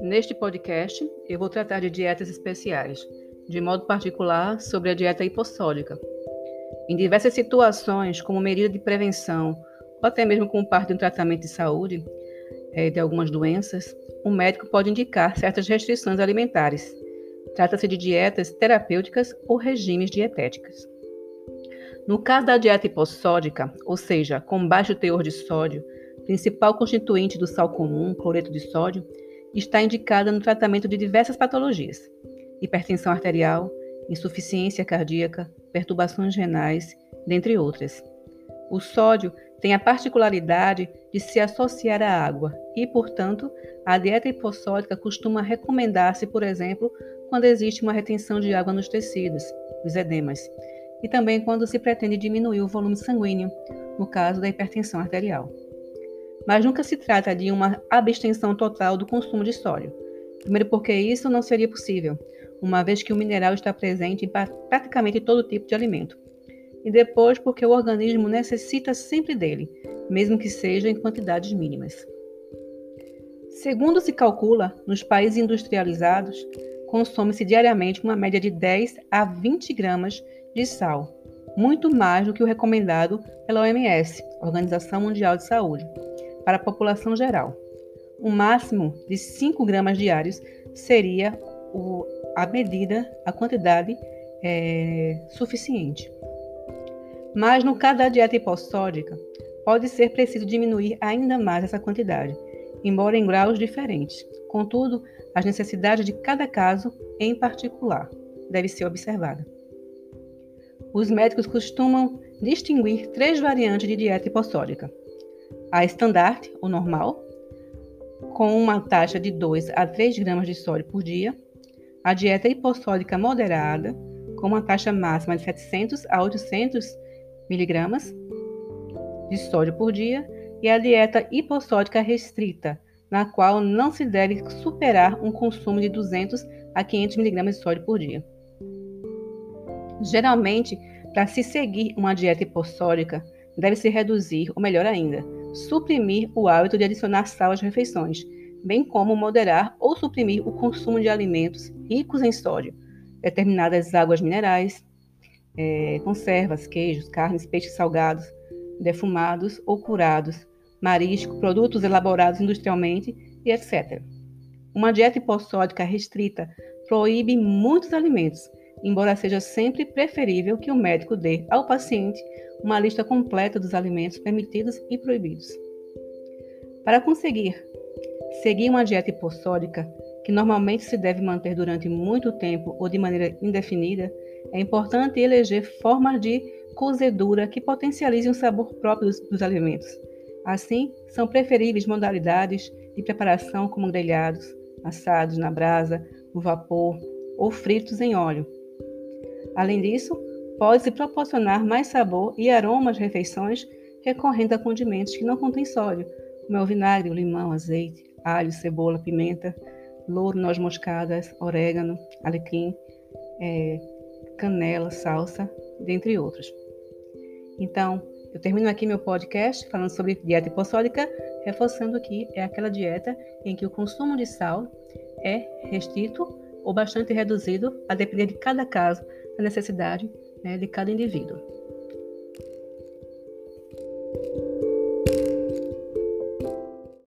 Neste podcast, eu vou tratar de dietas especiais, de modo particular sobre a dieta hipossódica. Em diversas situações, como medida de prevenção ou até mesmo como parte de um tratamento de saúde é, de algumas doenças, o um médico pode indicar certas restrições alimentares. Trata-se de dietas terapêuticas ou regimes dietéticos. No caso da dieta hipossódica, ou seja, com baixo teor de sódio, principal constituinte do sal comum, cloreto de sódio, está indicada no tratamento de diversas patologias: hipertensão arterial, insuficiência cardíaca, perturbações renais, dentre outras. O sódio tem a particularidade de se associar à água e, portanto, a dieta hipossódica costuma recomendar-se, por exemplo, quando existe uma retenção de água nos tecidos, os edemas, e também quando se pretende diminuir o volume sanguíneo, no caso da hipertensão arterial mas nunca se trata de uma abstenção total do consumo de sódio. Primeiro, porque isso não seria possível, uma vez que o mineral está presente em praticamente todo tipo de alimento. E depois, porque o organismo necessita sempre dele, mesmo que seja em quantidades mínimas. Segundo se calcula, nos países industrializados, consome-se diariamente uma média de 10 a 20 gramas de sal, muito mais do que o recomendado pela OMS, Organização Mundial de Saúde para a população geral. Um máximo de 5 gramas diários seria o, a medida, a quantidade é, suficiente. Mas no caso da dieta hipossódica, pode ser preciso diminuir ainda mais essa quantidade, embora em graus diferentes. Contudo, as necessidades de cada caso em particular deve ser observada. Os médicos costumam distinguir três variantes de dieta hipossódica: a estandarte, o normal, com uma taxa de 2 a 3 gramas de sódio por dia, a dieta hipossódica moderada, com uma taxa máxima de 700 a 800 miligramas de sódio por dia, e a dieta hipossódica restrita, na qual não se deve superar um consumo de 200 a 500 miligramas de sódio por dia. Geralmente, para se seguir uma dieta hipossódica, deve-se reduzir, ou melhor ainda, suprimir o hábito de adicionar sal às refeições, bem como moderar ou suprimir o consumo de alimentos ricos em sódio, determinadas águas minerais, é, conservas, queijos, carnes, peixes salgados, defumados ou curados, marisco, produtos elaborados industrialmente e etc. Uma dieta hipossódica restrita proíbe muitos alimentos, embora seja sempre preferível que o médico dê ao paciente uma lista completa dos alimentos permitidos e proibidos. Para conseguir seguir uma dieta hipossódica, que normalmente se deve manter durante muito tempo ou de maneira indefinida, é importante eleger formas de cozedura que potencializem o sabor próprio dos, dos alimentos. Assim, são preferíveis modalidades de preparação como grelhados, assados na brasa, no vapor ou fritos em óleo. Além disso, pode-se proporcionar mais sabor e aroma às refeições recorrendo a condimentos que não contêm sódio, como é o vinagre, o limão, azeite, alho, cebola, pimenta, louro, noz moscadas, orégano, alecrim, é, canela, salsa, dentre outros. Então, eu termino aqui meu podcast falando sobre dieta hipossódica, reforçando que é aquela dieta em que o consumo de sal é restrito ou bastante reduzido, a depender de cada caso, da necessidade né, de cada indivíduo.